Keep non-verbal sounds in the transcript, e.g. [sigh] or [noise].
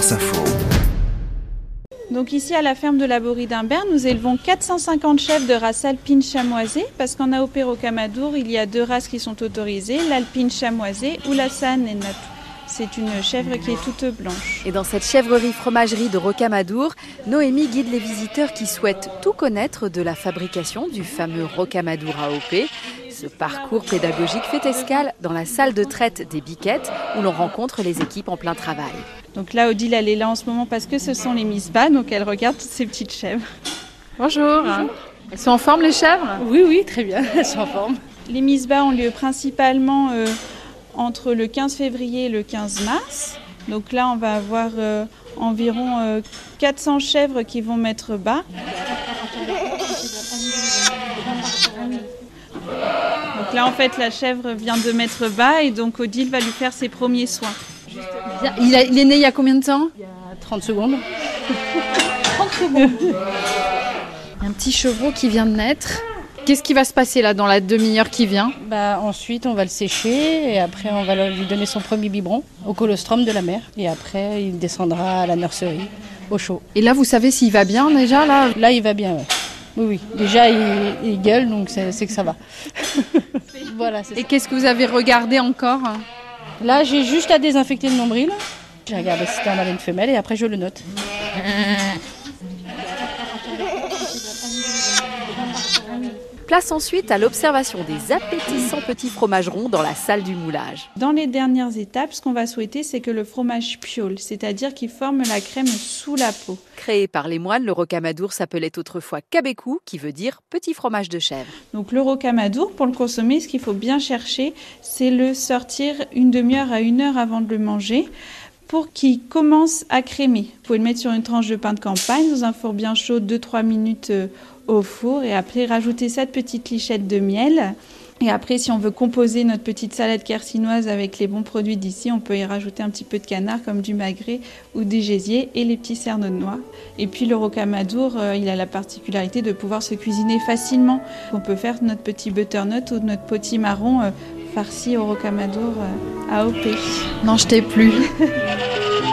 Info. Donc ici à la ferme de la Borie d'Imbert, nous élevons 450 chèvres de race alpine chamoisée parce qu'en AOP Rocamadour, il y a deux races qui sont autorisées, l'alpine chamoisée ou la San et Natou. C'est une chèvre qui est toute blanche. Et dans cette chèvrerie fromagerie de Rocamadour, Noémie guide les visiteurs qui souhaitent tout connaître de la fabrication du fameux Rocamadour AOP. Ce parcours pédagogique fait escale dans la salle de traite des biquettes où l'on rencontre les équipes en plein travail. Donc là, Odile, elle est là en ce moment parce que ce sont les Miss Bas, donc elle regarde toutes ces petites chèvres. Bonjour. Elles sont en forme les chèvres? Oui, oui, très bien, elles sont en forme. Les Miss Bas ont lieu principalement euh, entre le 15 février et le 15 mars. Donc là, on va avoir euh, environ euh, 400 chèvres qui vont mettre bas. Donc là, en fait, la chèvre vient de mettre bas et donc Odile va lui faire ses premiers soins. Il, a- il est né il y a combien de temps? Il y a 30 secondes. [laughs] 30 secondes. Un petit chevreau qui vient de naître. Qu'est-ce qui va se passer là dans la demi-heure qui vient? Bah, ensuite, on va le sécher et après, on va lui donner son premier biberon au colostrum de la mère. Et après, il descendra à la nurserie au chaud. Et là, vous savez s'il va bien déjà là? Là, il va bien, ouais. Oui, oui. Déjà, il, il gueule, donc c'est que ça va. [laughs] voilà, c'est Et qu'est-ce que vous avez regardé encore Là, j'ai juste à désinfecter le nombril. J'ai regardé si c'était un mâle ou une femelle et après, je le note. [laughs] Place ensuite à l'observation des appétissants petits fromages ronds dans la salle du moulage. Dans les dernières étapes, ce qu'on va souhaiter, c'est que le fromage piole, c'est-à-dire qu'il forme la crème sous la peau. Créé par les moines, le rocamadour s'appelait autrefois cabécou, qui veut dire petit fromage de chèvre. Donc le rocamadour, pour le consommer, ce qu'il faut bien chercher, c'est le sortir une demi-heure à une heure avant de le manger pour qu'il commence à crémer. Vous pouvez le mettre sur une tranche de pain de campagne dans un four bien chaud, 2-3 minutes euh, au four et après rajouter cette petite lichette de miel. Et après, si on veut composer notre petite salade carcinoise avec les bons produits d'ici, on peut y rajouter un petit peu de canard comme du magret ou des gésiers et les petits cerneaux de noix. Et puis le rocamadour, euh, il a la particularité de pouvoir se cuisiner facilement. On peut faire notre petit butternut ou notre potimarron euh, farci au rocamadour euh, AOP. Non, je t'ai plus. [laughs]